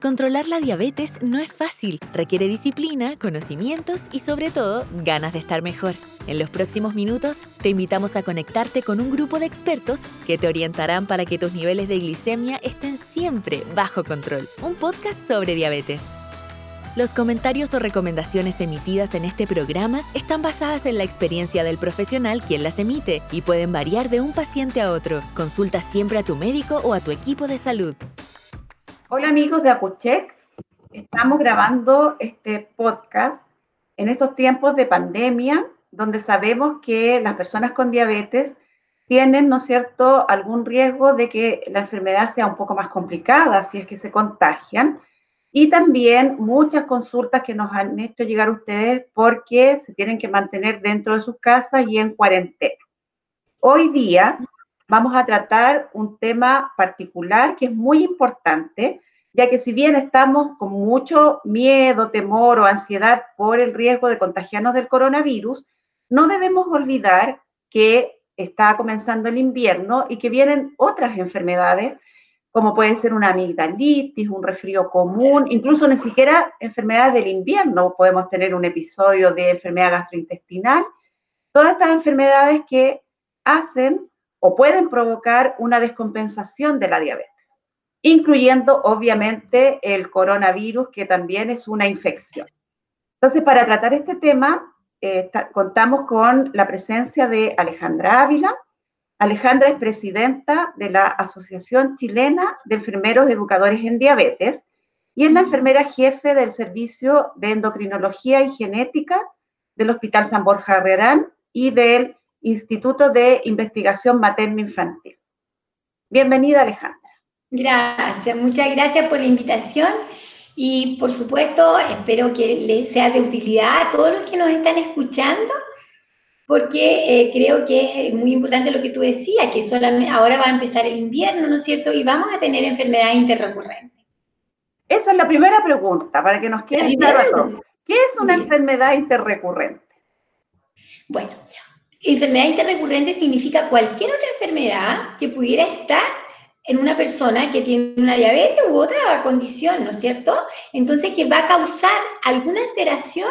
Controlar la diabetes no es fácil, requiere disciplina, conocimientos y sobre todo ganas de estar mejor. En los próximos minutos te invitamos a conectarte con un grupo de expertos que te orientarán para que tus niveles de glicemia estén siempre bajo control. Un podcast sobre diabetes. Los comentarios o recomendaciones emitidas en este programa están basadas en la experiencia del profesional quien las emite y pueden variar de un paciente a otro. Consulta siempre a tu médico o a tu equipo de salud. Hola amigos de Acucheck, estamos grabando este podcast en estos tiempos de pandemia, donde sabemos que las personas con diabetes tienen, ¿no es cierto?, algún riesgo de que la enfermedad sea un poco más complicada si es que se contagian. Y también muchas consultas que nos han hecho llegar ustedes porque se tienen que mantener dentro de sus casas y en cuarentena. Hoy día vamos a tratar un tema particular que es muy importante, ya que si bien estamos con mucho miedo, temor o ansiedad por el riesgo de contagiarnos del coronavirus, no debemos olvidar que está comenzando el invierno y que vienen otras enfermedades, como puede ser una amigdalitis, un resfrío común, incluso ni siquiera enfermedades del invierno, podemos tener un episodio de enfermedad gastrointestinal, todas estas enfermedades que hacen o pueden provocar una descompensación de la diabetes, incluyendo obviamente el coronavirus, que también es una infección. Entonces, para tratar este tema, eh, contamos con la presencia de Alejandra Ávila. Alejandra es presidenta de la Asociación Chilena de Enfermeros Educadores en Diabetes y es la enfermera jefe del Servicio de Endocrinología y Genética del Hospital San Borja Herrerán y del Instituto de Investigación Materno-Infantil. Bienvenida, Alejandra. Gracias, muchas gracias por la invitación y por supuesto espero que les sea de utilidad a todos los que nos están escuchando porque eh, creo que es muy importante lo que tú decías, que solamente ahora va a empezar el invierno, ¿no es cierto? Y vamos a tener enfermedades interrecurrentes. Esa es la primera pregunta, para que nos quede claro ¿Qué es una enfermedad interrecurrente? Bueno, Enfermedad interrecurrente significa cualquier otra enfermedad que pudiera estar en una persona que tiene una diabetes u otra condición, ¿no es cierto? Entonces, que va a causar alguna alteración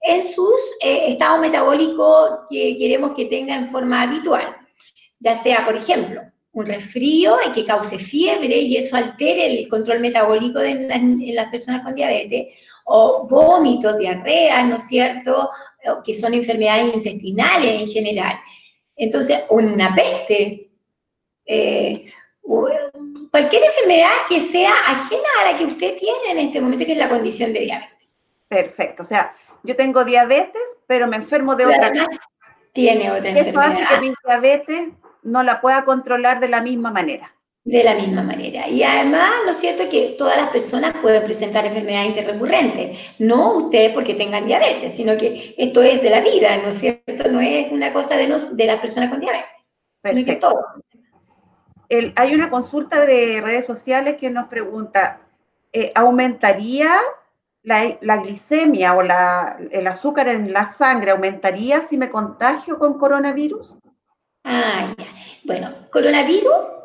en sus eh, estados metabólicos que queremos que tenga en forma habitual. Ya sea, por ejemplo, un resfrío que cause fiebre y eso altere el control metabólico de, en las personas con diabetes, o vómitos, diarrea, ¿no es cierto? Que son enfermedades intestinales en general. Entonces, una peste, eh, cualquier enfermedad que sea ajena a la que usted tiene en este momento, que es la condición de diabetes. Perfecto, o sea, yo tengo diabetes, pero me enfermo de otra cosa. Tiene otra enfermedad. Eso hace que mi diabetes no la pueda controlar de la misma manera de la misma manera. Y además, ¿no es cierto que todas las personas pueden presentar enfermedades interrecurrentes? No ustedes porque tengan diabetes, sino que esto es de la vida, ¿no es cierto? No es una cosa de, de las personas con diabetes. Perfecto. hay una consulta de redes sociales que nos pregunta, eh, ¿aumentaría la, la, glicemia o la, el azúcar en la sangre, aumentaría si me contagio con coronavirus? Ah, ya. Bueno, coronavirus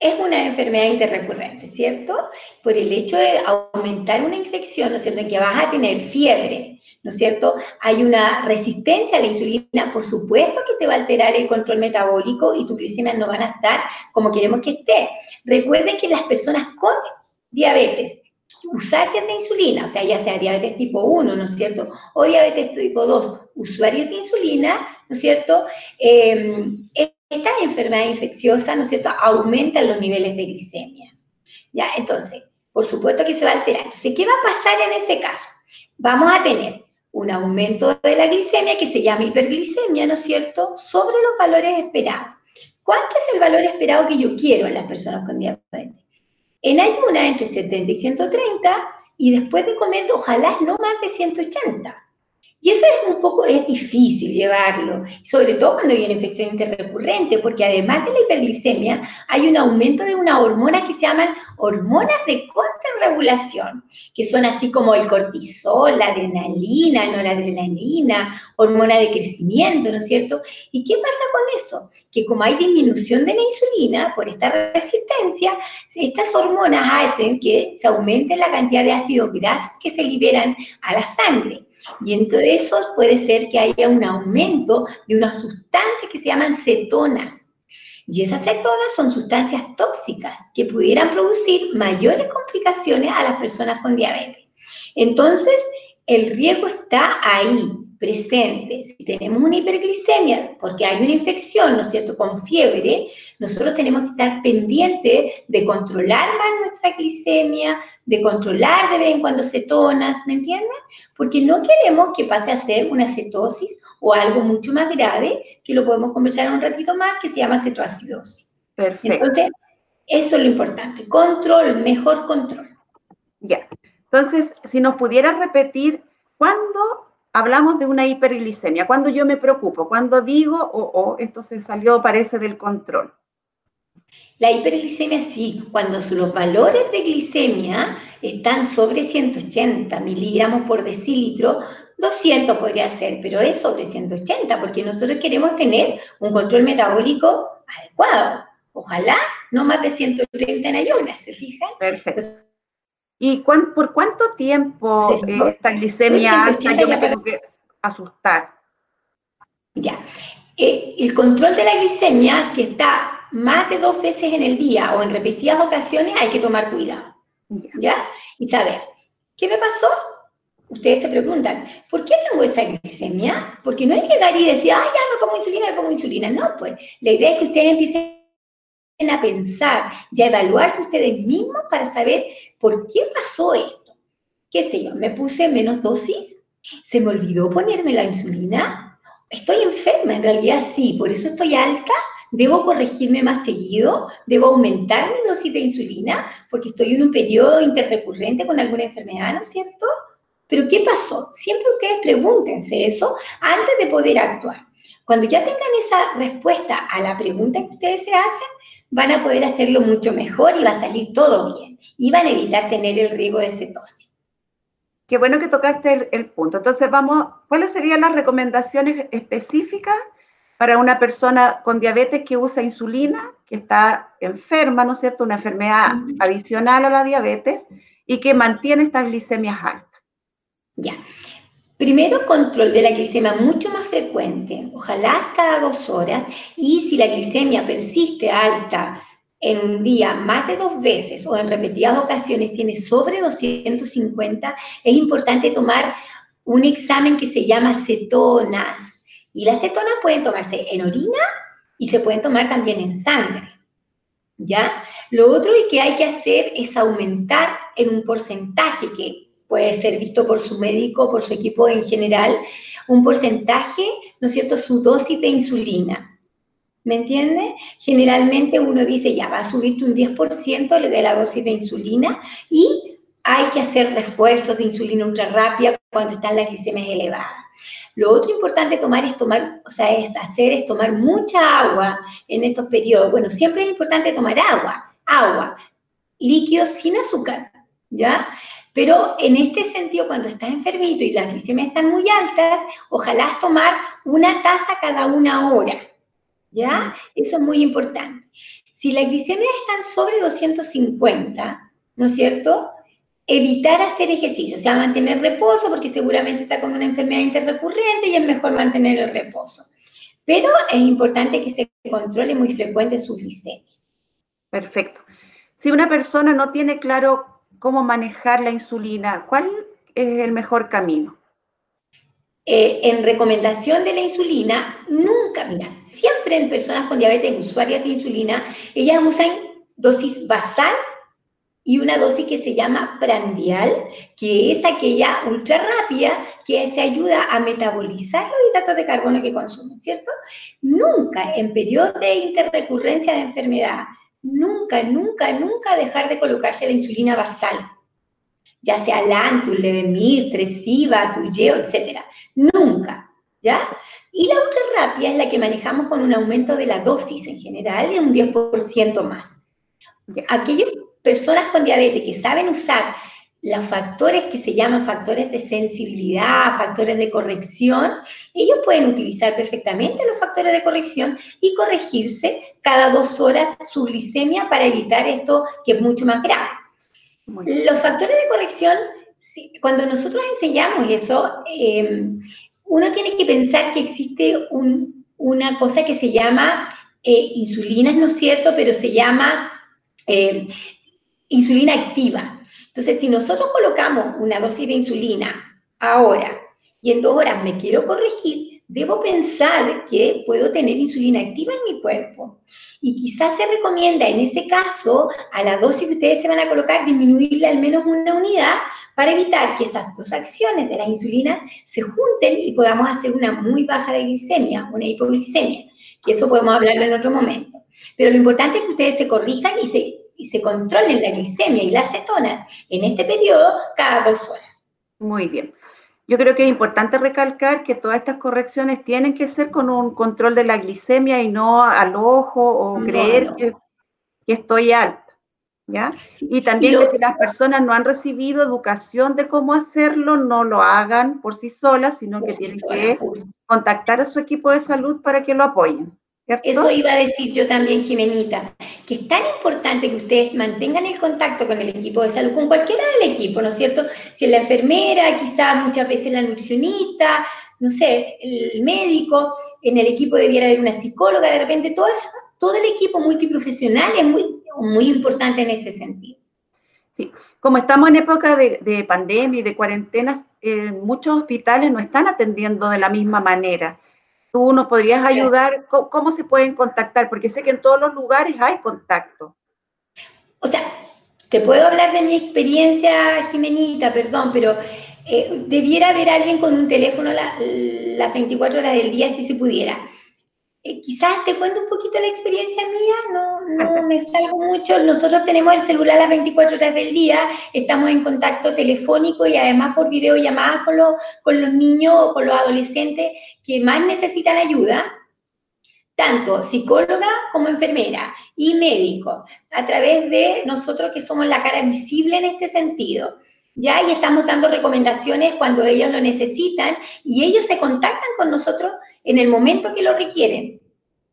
es una enfermedad interrecurrente, ¿cierto? Por el hecho de aumentar una infección, ¿no es cierto?, en que vas a tener fiebre, ¿no es cierto? Hay una resistencia a la insulina, por supuesto que te va a alterar el control metabólico y tu glicemia no van a estar como queremos que esté. Recuerden que las personas con diabetes, usuarios de insulina, o sea, ya sea diabetes tipo 1, ¿no es cierto? O diabetes tipo 2, usuarios de insulina, ¿no es cierto? Eh, esta enfermedad infecciosa, ¿no es cierto?, aumentan los niveles de glicemia. ¿Ya? Entonces, por supuesto que se va a alterar. Entonces, ¿qué va a pasar en ese caso? Vamos a tener un aumento de la glicemia que se llama hiperglicemia, ¿no es cierto?, sobre los valores esperados. ¿Cuánto es el valor esperado que yo quiero en las personas con diabetes? En ayuna entre 70 y 130 y después de comer ojalá no más de 180. Y eso es un poco, es difícil llevarlo, sobre todo cuando hay una infección interrecurrente, porque además de la hiperglicemia, hay un aumento de una hormona que se llaman hormonas de contrarregulación, que son así como el cortisol, la adrenalina, noradrenalina, hormona de crecimiento, ¿no es cierto? ¿Y qué pasa con eso? Que como hay disminución de la insulina por esta resistencia, estas hormonas hacen que se aumente la cantidad de ácidos grasos que se liberan a la sangre. Y entre eso puede ser que haya un aumento de unas sustancias que se llaman cetonas. Y esas cetonas son sustancias tóxicas que pudieran producir mayores complicaciones a las personas con diabetes. Entonces, el riesgo está ahí, presente. Si tenemos una hiperglicemia porque hay una infección, ¿no es cierto?, con fiebre, nosotros tenemos que estar pendientes de controlar más nuestra glicemia, de controlar de vez en cuando cetonas, ¿me entienden? Porque no queremos que pase a ser una cetosis o algo mucho más grave, que lo podemos conversar un ratito más, que se llama cetoacidosis. Perfecto. Entonces, eso es lo importante, control, mejor control. Ya. Entonces, si nos pudieras repetir, ¿cuándo hablamos de una hiperglicemia? ¿Cuándo yo me preocupo? ¿Cuándo digo, oh, oh, esto se salió, parece del control? La hiperglicemia sí, cuando los valores de glicemia están sobre 180 miligramos por decilitro, 200 podría ser, pero es sobre 180 porque nosotros queremos tener un control metabólico adecuado. Ojalá no más de 130 en ayunas, ¿se fijan? Perfecto. ¿Y por cuánto tiempo esta glicemia alta yo me tengo que asustar? Ya. Eh, el control de la glicemia, si está más de dos veces en el día o en repetidas ocasiones, hay que tomar cuidado. ¿Ya? Y saber, ¿qué me pasó? Ustedes se preguntan, ¿por qué tengo esa glicemia? Porque no que llegar y decir, ah, ya me pongo insulina, me pongo insulina. No, pues la idea es que ustedes empiecen a pensar y a evaluarse ustedes mismos para saber por qué pasó esto. ¿Qué sé yo? ¿Me puse menos dosis? ¿Se me olvidó ponerme la insulina? ¿Estoy enferma? En realidad sí, por eso estoy alta. ¿Debo corregirme más seguido? ¿Debo aumentar mi dosis de insulina? Porque estoy en un periodo interrecurrente con alguna enfermedad, ¿no es cierto? Pero ¿qué pasó? Siempre ustedes pregúntense eso antes de poder actuar. Cuando ya tengan esa respuesta a la pregunta que ustedes se hacen, van a poder hacerlo mucho mejor y va a salir todo bien. Y van a evitar tener el riesgo de cetosis. Qué bueno que tocaste el, punto. Entonces, vamos, ¿cuáles serían las recomendaciones específicas para una persona con diabetes que usa insulina, que está enferma, ¿no es cierto? Una enfermedad adicional a la diabetes y que mantiene estas glicemias altas. Ya. Primero, control de la glicemia mucho más frecuente, ojalá cada dos horas, y si la glicemia persiste alta en un día más de dos veces o en repetidas ocasiones tiene sobre 250, es importante tomar un examen que se llama cetonas. Y las cetonas pueden tomarse en orina y se pueden tomar también en sangre. ¿Ya? Lo otro que hay que hacer es aumentar en un porcentaje que puede ser visto por su médico, por su equipo en general, un porcentaje, ¿no es cierto?, su dosis de insulina. ¿Me entiende? Generalmente uno dice, ya va a subirte un 10% le de la dosis de insulina y hay que hacer refuerzos de insulina ultra rápida cuando están las glicemias elevadas. Lo otro importante tomar es tomar, o sea, es hacer es tomar mucha agua en estos periodos. Bueno, siempre es importante tomar agua, agua, líquidos sin azúcar, ¿ya? Pero en este sentido, cuando estás enfermito y las glicemias están muy altas, ojalá tomar una taza cada una hora. ¿Ya? Eso es muy importante. Si las glicemias están sobre 250, ¿no es cierto? Evitar hacer ejercicio, o sea, mantener reposo, porque seguramente está con una enfermedad interrecurrente y es mejor mantener el reposo. Pero es importante que se controle muy frecuente su glicemia. Perfecto. Si una persona no tiene claro cómo manejar la insulina, ¿cuál es el mejor camino? Eh, en recomendación de la insulina, nunca, mira, siempre en personas con diabetes usuarias de insulina, ellas usan dosis basal y una dosis que se llama prandial, que es aquella ultra rápida que se ayuda a metabolizar los hidratos de carbono que consumen, ¿cierto? Nunca en periodos de interrecurrencia de enfermedad nunca, nunca, nunca dejar de colocarse la insulina basal. ya sea Lantus, Levemir, Tresiva, Tuyeo, etc. Nunca, ¿ya? Y la ultra rápida es la que manejamos con un aumento de la dosis en general de un 10% más. Aquellas personas con diabetes que saben usar los factores que se llaman factores de sensibilidad, factores de corrección, ellos pueden utilizar perfectamente los factores de corrección y corregirse cada dos horas su glicemia para evitar esto que es mucho más grave. Los factores de corrección, cuando nosotros enseñamos eso, em, uno tiene que pensar que existe una cosa que se llama eh, insulina, ¿no es cierto? Pero se llama em, insulina activa. Entonces, si nosotros colocamos una dosis de insulina ahora y en dos horas me quiero corregir, debo pensar que puedo tener insulina activa en mi cuerpo. Y quizás se recomienda en ese caso a la dosis que ustedes se van a colocar disminuirle al menos una unidad para evitar que esas dos acciones de la insulina se junten y podamos hacer una muy baja de glicemia, una hipoglicemia, que eso podemos hablarlo en otro momento. Pero lo importante es que ustedes se corrijan y se, y se controlen la glicemia y las cetonas en este periodo cada dos horas. Muy bien. Yo creo que es importante recalcar que todas estas correcciones tienen que ser con un control de la glicemia y no al ojo o creer Que, estoy alta. ¿Ya? y también que si las personas no han recibido educación de cómo hacerlo, no lo hagan por sí solas, sino que tienen que contactar a su equipo de salud para que lo apoyen. Eso iba a decir yo también, Jimenita, que es tan importante que ustedes mantengan el contacto con el equipo de salud, con cualquiera del equipo, ¿no es cierto? Si es la enfermera, quizás muchas veces la nutricionista, no sé, el médico, en el equipo debiera haber una psicóloga, de repente todo, todo el equipo multiprofesional es muy, muy importante en este sentido. Sí, como estamos en época de, pandemia y de cuarentenas, eh, muchos hospitales no están atendiendo de la misma manera tú nos podrías ayudar, ¿Cómo, se pueden contactar? Porque sé que en todos los lugares hay contacto. O sea, te puedo hablar de mi experiencia, Jimenita, perdón, pero eh, debiera haber alguien con un teléfono las 24 horas del día si se pudiera. Eh, quizás te cuento un poquito la experiencia mía, no, no me salgo mucho. Nosotros tenemos el celular las 24 horas del día, estamos en contacto telefónico y además por videollamadas con los, con los niños o con los adolescentes que más necesitan ayuda, tanto psicóloga como enfermera y médico, a través de nosotros que somos la cara visible en este sentido. Ya, y estamos dando recomendaciones cuando ellos lo necesitan y ellos se contactan con nosotros en el momento que lo requieren,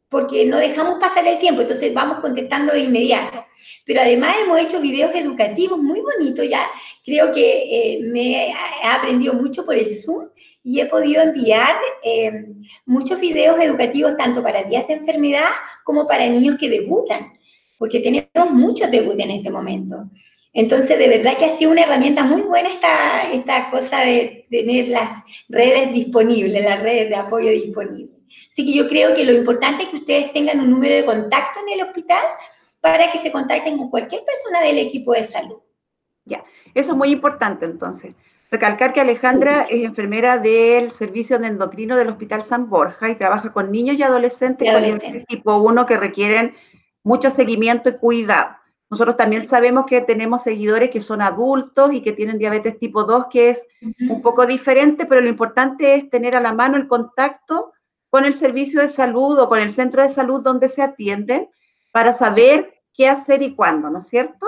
porque no dejamos pasar el tiempo, entonces vamos contestando de inmediato. Pero además hemos hecho videos educativos muy bonitos, ya creo que eh, me he aprendido mucho por el Zoom y he podido enviar eh, muchos videos educativos tanto para días de enfermedad como para niños que debutan, porque tenemos muchos debuts en este momento. Entonces, de verdad que ha sido una herramienta muy buena esta, esta cosa de tener las redes disponibles, las redes de apoyo disponibles. Así que yo creo que lo importante es que ustedes tengan un número de contacto en el hospital para que se contacten con cualquier persona del equipo de salud. Ya, eso es muy importante entonces. Recalcar que Alejandra es enfermera del servicio de endocrino del Hospital San Borja y trabaja con niños y adolescentes, y adolescentes. tipo 1 que requieren mucho seguimiento y cuidado. Nosotros también sabemos que tenemos seguidores que son adultos y que tienen diabetes tipo 2, que es un poco diferente, pero lo importante es tener a la mano el contacto con el servicio de salud o con el centro de salud donde se atienden para saber qué hacer y cuándo, ¿no es cierto?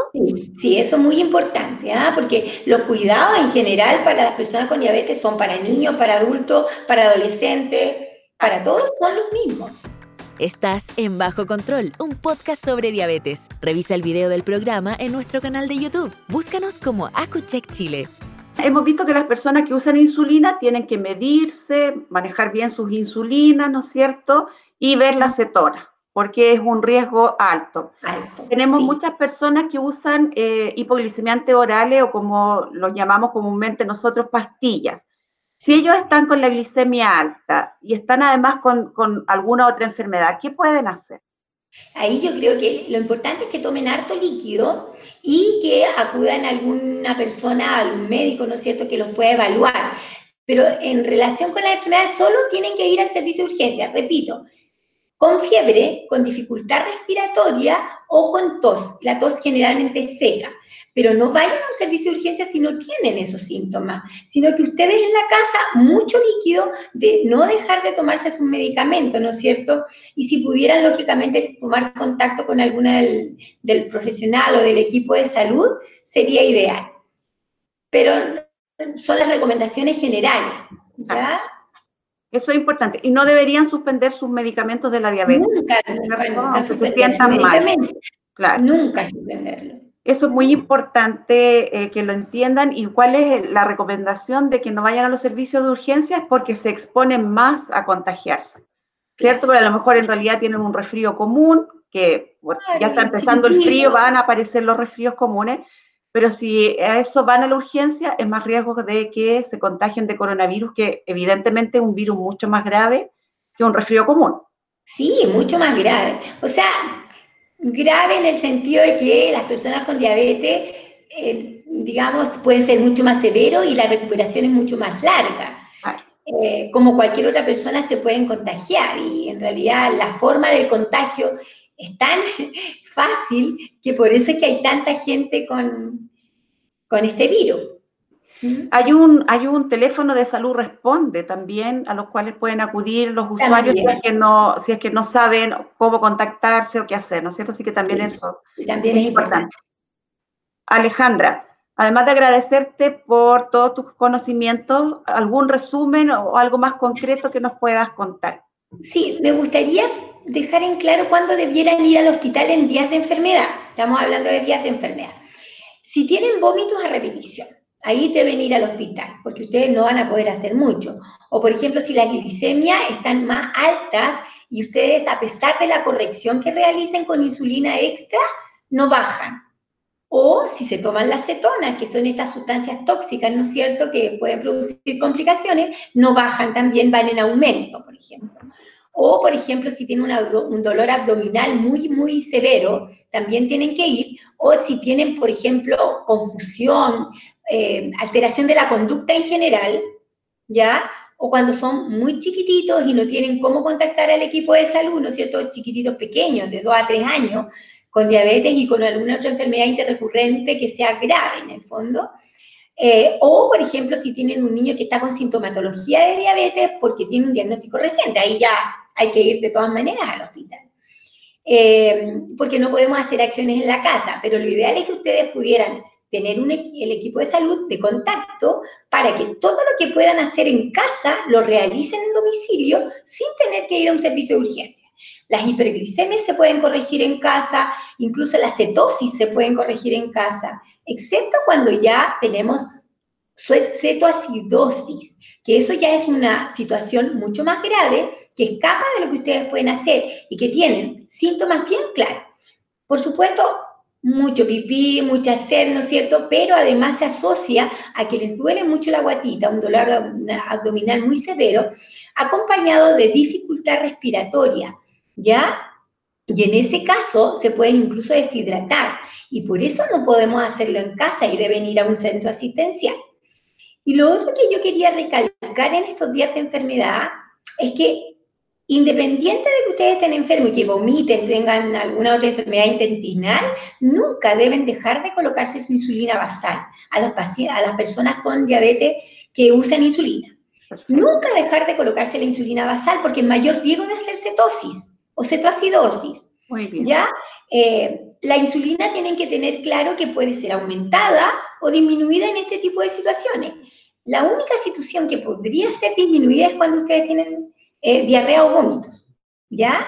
Sí, eso es muy importante, ¿ah? porque los cuidados en general para las personas con diabetes son para niños, para adultos, para adolescentes, para todos son los mismos. Estás en Bajo Control, un podcast sobre diabetes. Revisa el video del programa en nuestro canal de YouTube. Búscanos como AcuCheck Chile. Hemos visto que las personas que usan insulina tienen que medirse, manejar bien sus insulinas, ¿no es cierto? Y ver la cetona, porque es un riesgo alto. Tenemos muchas personas que usan eh, hipoglicemiantes orales o como los llamamos comúnmente nosotros pastillas. Si ellos están con la glicemia alta y están además con, alguna otra enfermedad, ¿qué pueden hacer? Ahí yo creo que lo importante es que tomen harto líquido y que acudan a alguna persona, a algún médico, ¿no es cierto?, que los pueda evaluar. Pero en relación con la enfermedad, solo tienen que ir al servicio de urgencia, repito, con fiebre, con dificultad respiratoria o con tos. La tos generalmente seca. Pero no vayan a un servicio de urgencia si no tienen esos síntomas, sino que ustedes en la casa, mucho líquido, de no dejar de tomarse sus medicamentos, ¿no es cierto? Y si pudieran, lógicamente, tomar contacto con alguna del, profesional o del equipo de salud, sería ideal. Pero son las recomendaciones generales, ¿ya? Eso es importante. Y no deberían suspender sus medicamentos de la diabetes. Nunca, nunca, nunca se sientan mal. Claro. Nunca suspenderlo. Eso es muy importante eh, que lo entiendan. ¿Y cuál es la recomendación de que no vayan a los servicios de urgencias? Porque se exponen más a contagiarse. ¿Cierto? Pero a lo mejor en realidad tienen un resfrío común, que ya está empezando el frío, van a aparecer los resfríos comunes, pero si a eso van a la urgencia, es más riesgo de que se contagien de coronavirus, que evidentemente es un virus mucho más grave que un resfrío común. Sí, mucho más grave. O sea, grave en el sentido de que las personas con diabetes, eh, digamos, pueden ser mucho más severo y la recuperación es mucho más larga. Eh, como cualquier otra persona se pueden contagiar y en realidad la forma del contagio es tan fácil que por eso es que hay tanta gente con, con este virus. Hay un, hay un teléfono de salud responde también a los cuales pueden acudir los usuarios si es, que no, si es que no saben cómo contactarse o qué hacer, ¿no es cierto? Así que también eso también es, importante. Alejandra, además de agradecerte por todos tus conocimientos, ¿algún resumen o algo más concreto que nos puedas contar? Sí, me gustaría dejar en claro cuándo debieran ir al hospital en días de enfermedad. Estamos hablando de días de enfermedad. Si tienen vómitos a repetición, ahí deben ir al hospital, porque ustedes no van a poder hacer mucho. O, por ejemplo, si las glicemias están más altas y ustedes, a pesar de la corrección que realicen con insulina extra, no bajan. O si se toman las cetonas, que son estas sustancias tóxicas, ¿no es cierto?, que pueden producir complicaciones, no bajan también, van en aumento, por ejemplo. O, por ejemplo, si tienen un dolor abdominal muy, muy severo, también tienen que ir. O si tienen, por ejemplo, confusión, eh, alteración de la conducta en general, ¿ya? O cuando son muy chiquititos y no tienen cómo contactar al equipo de salud, ¿no es cierto? Chiquititos pequeños, de 2 a 3 años, con diabetes y con alguna otra enfermedad interrecurrente que sea grave en el fondo. Eh, o, por ejemplo, si tienen un niño que está con sintomatología de diabetes porque tiene un diagnóstico reciente, ahí ya hay que ir de todas maneras al hospital. Eh, porque no podemos hacer acciones en la casa, pero lo ideal es que ustedes pudieran tener un, el equipo de salud de contacto para que todo lo que puedan hacer en casa lo realicen en domicilio sin tener que ir a un servicio de urgencia. Las hiperglicemias se pueden corregir en casa, incluso la cetosis se pueden corregir en casa, excepto cuando ya tenemos cetoacidosis, que eso ya es una situación mucho más grave que escapa de lo que ustedes pueden hacer y que tienen síntomas bien claros. Por supuesto, mucho pipí, mucha sed, ¿no es cierto? Pero además se asocia a que les duele mucho la guatita, un dolor abdominal muy severo, acompañado de dificultad respiratoria, ¿ya? Y en ese caso se pueden incluso deshidratar y por eso no podemos hacerlo en casa y deben ir a un centro asistencial. Y lo otro que yo quería recalcar en estos días de enfermedad es que independiente de que ustedes estén enfermos y que vomiten, tengan alguna otra enfermedad intestinal, nunca deben dejar de colocarse su insulina basal a, los a las personas con diabetes que usan insulina. Nunca dejar de colocarse la insulina basal porque es mayor riesgo de hacer cetosis o cetoacidosis. Muy bien. ¿Ya? Eh, la insulina tienen que tener claro que puede ser aumentada o disminuida en este tipo de situaciones. La única situación que podría ser disminuida es cuando ustedes tienen eh, diarrea o vómitos, ¿ya?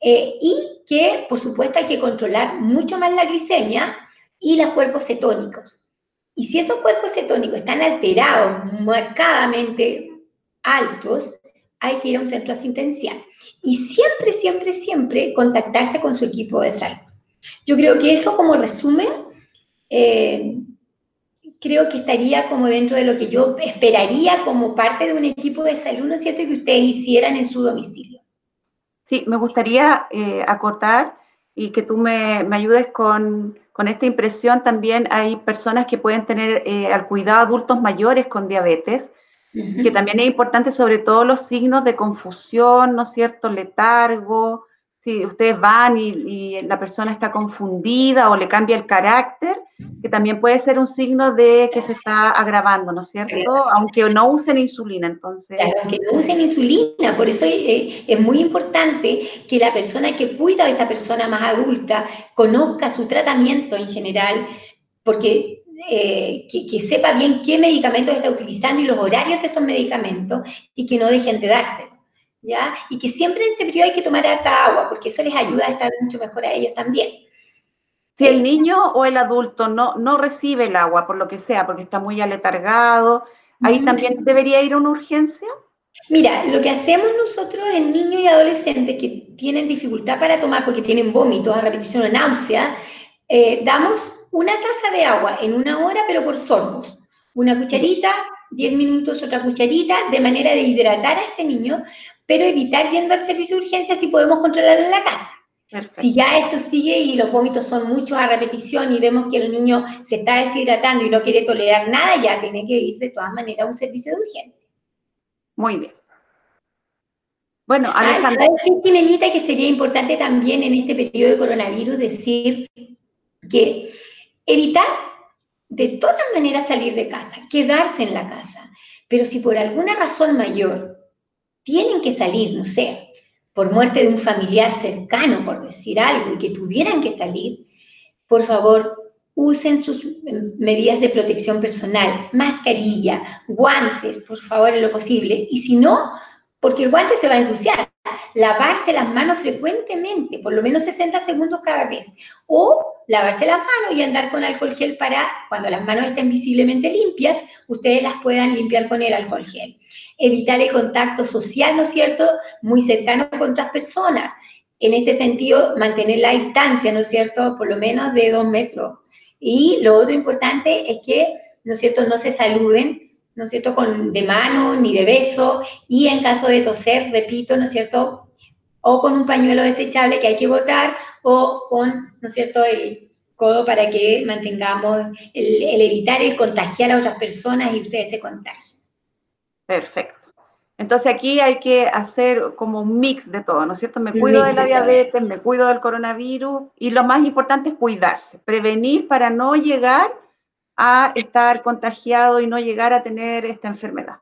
Eh, y que, por supuesto, hay que controlar mucho más la glicemia y los cuerpos cetónicos. Y si esos cuerpos cetónicos están alterados, marcadamente altos, hay que ir a un centro asistencial. Y siempre, siempre, siempre contactarse con su equipo de salud. Yo creo que eso como resumen eh, creo que estaría como dentro de lo que yo esperaría como parte de un equipo de salud, ¿no es cierto?, que ustedes hicieran en su domicilio. Sí, me gustaría eh, acotar y que tú me, me ayudes con, con, esta impresión. También hay personas que pueden tener eh, al cuidado adultos mayores con diabetes, que también es importante, sobre todo los signos de confusión, ¿no es cierto?, letargo, si ustedes van y, la persona está confundida o le cambia el carácter, que también puede ser un signo de que se está agravando, ¿no es cierto? Aunque no usen insulina, entonces. Claro, aunque no usen insulina, por eso es, es muy importante que la persona que cuida a esta persona más adulta conozca su tratamiento en general, porque eh, que, sepa bien qué medicamentos está utilizando y los horarios de esos medicamentos y que no dejen de darse. ¿Ya? Y que siempre en periodo hay que tomar harta agua, porque eso les ayuda a estar mucho mejor a ellos también. Si el niño o el adulto no, no recibe el agua, por lo que sea, porque está muy aletargado, ¿ahí también debería ir a una urgencia? Mira, lo que hacemos nosotros en niños y adolescentes que tienen dificultad para tomar porque tienen vómitos a repetición o náusea, eh, damos una taza de agua en una hora, pero por sorbos. Una cucharita, 10 minutos, otra cucharita, de manera de hidratar a este niño, pero evitar yendo al servicio de urgencia si podemos controlarlo en la casa. Si ya esto sigue y los vómitos son muchos a repetición y vemos que el niño se está deshidratando y no quiere tolerar nada, ya tiene que ir de todas maneras a un servicio de urgencia. Muy bien. Bueno, Alejandra. ¿Sabes qué, que sería importante también en este periodo de coronavirus decir que evitar de todas maneras salir de casa, quedarse en la casa. Pero si por alguna razón mayor tienen que salir, no sé, por muerte de un familiar cercano, por decir algo, y que tuvieran que salir, por favor, usen sus medidas de protección personal, mascarilla, guantes, por favor, en lo posible. Y si no, porque el guante se va a ensuciar, lavarse las manos frecuentemente, por lo menos 60 segundos cada vez, o lavarse las manos y andar con alcohol gel para cuando las manos estén visiblemente limpias, ustedes las puedan limpiar con el alcohol gel. Evitar el contacto social, ¿no es cierto?, muy cercano con otras personas. En este sentido, mantener la distancia, ¿no es cierto?, por lo menos de dos metros. Y lo otro importante es que, ¿no es cierto?, no se saluden ¿no es cierto?, con, de mano ni de beso, y en caso de toser, repito, ¿no es cierto?, o con un pañuelo desechable que hay que botar, o con, ¿no es cierto?, el codo para que mantengamos el, evitar el contagiar a otras personas y ustedes se contagien. Perfecto. Entonces aquí hay que hacer como un mix de todo, ¿no es cierto? Me cuido de la diabetes, me cuido del coronavirus y lo más importante es cuidarse, prevenir para no llegar a estar contagiado y no llegar a tener esta enfermedad.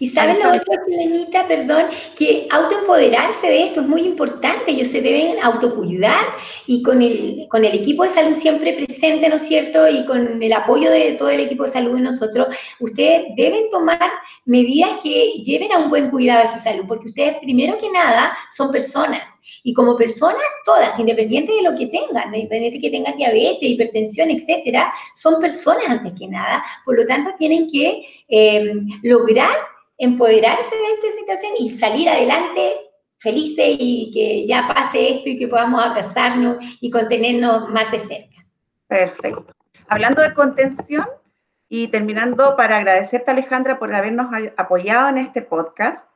Y saben lo otro, Jimenita, perdón, que autoempoderarse de esto es muy importante, ellos se deben autocuidar y con el, con el equipo de salud siempre presente, ¿no es cierto? Y con el apoyo de todo el equipo de salud y nosotros, ustedes deben tomar medidas que lleven a un buen cuidado de su salud, porque ustedes primero que nada son personas y como personas todas, independiente de lo que tengan, independiente de que tengan diabetes, hipertensión, etcétera, son personas antes que nada. Por lo tanto, tienen que eh, lograr empoderarse de esta situación y salir adelante felices y que ya pase esto y que podamos abrazarnos y contenernos más de cerca. Perfecto. Hablando de contención y terminando para agradecerte Alejandra por habernos apoyado en este podcast,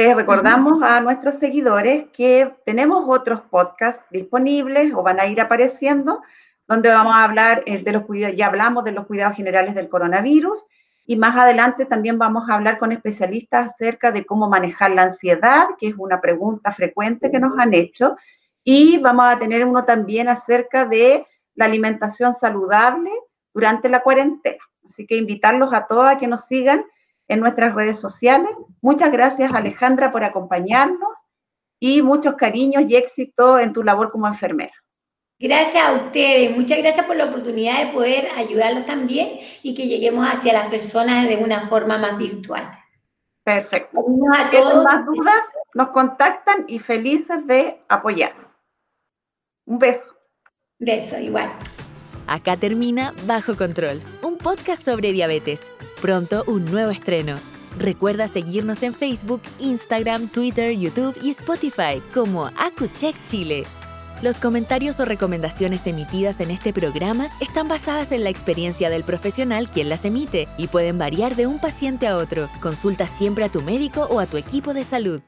les recordamos a nuestros seguidores que tenemos otros podcasts disponibles o van a ir apareciendo, donde vamos a hablar eh, de los cuidados, ya hablamos de los cuidados generales del coronavirus y más adelante también vamos a hablar con especialistas acerca de cómo manejar la ansiedad, que es una pregunta frecuente que nos han hecho, y vamos a tener uno también acerca de la alimentación saludable durante la cuarentena. Así que invitarlos a todos a que nos sigan en nuestras redes sociales. Muchas gracias Alejandra por acompañarnos y muchos cariños y éxito en tu labor como enfermera. Gracias a ustedes, muchas gracias por la oportunidad de poder ayudarlos también y que lleguemos hacia las personas de una forma más virtual. Perfecto. A todos. más dudas, nos contactan y felices de apoyar. Un beso. Beso, igual. Acá termina Bajo Control, un podcast sobre diabetes. Pronto un nuevo estreno. Recuerda seguirnos en Facebook, Instagram, Twitter, YouTube y Spotify como AcuCheck Chile. Los comentarios o recomendaciones emitidas en este programa están basadas en la experiencia del profesional quien las emite y pueden variar de un paciente a otro. Consulta siempre a tu médico o a tu equipo de salud.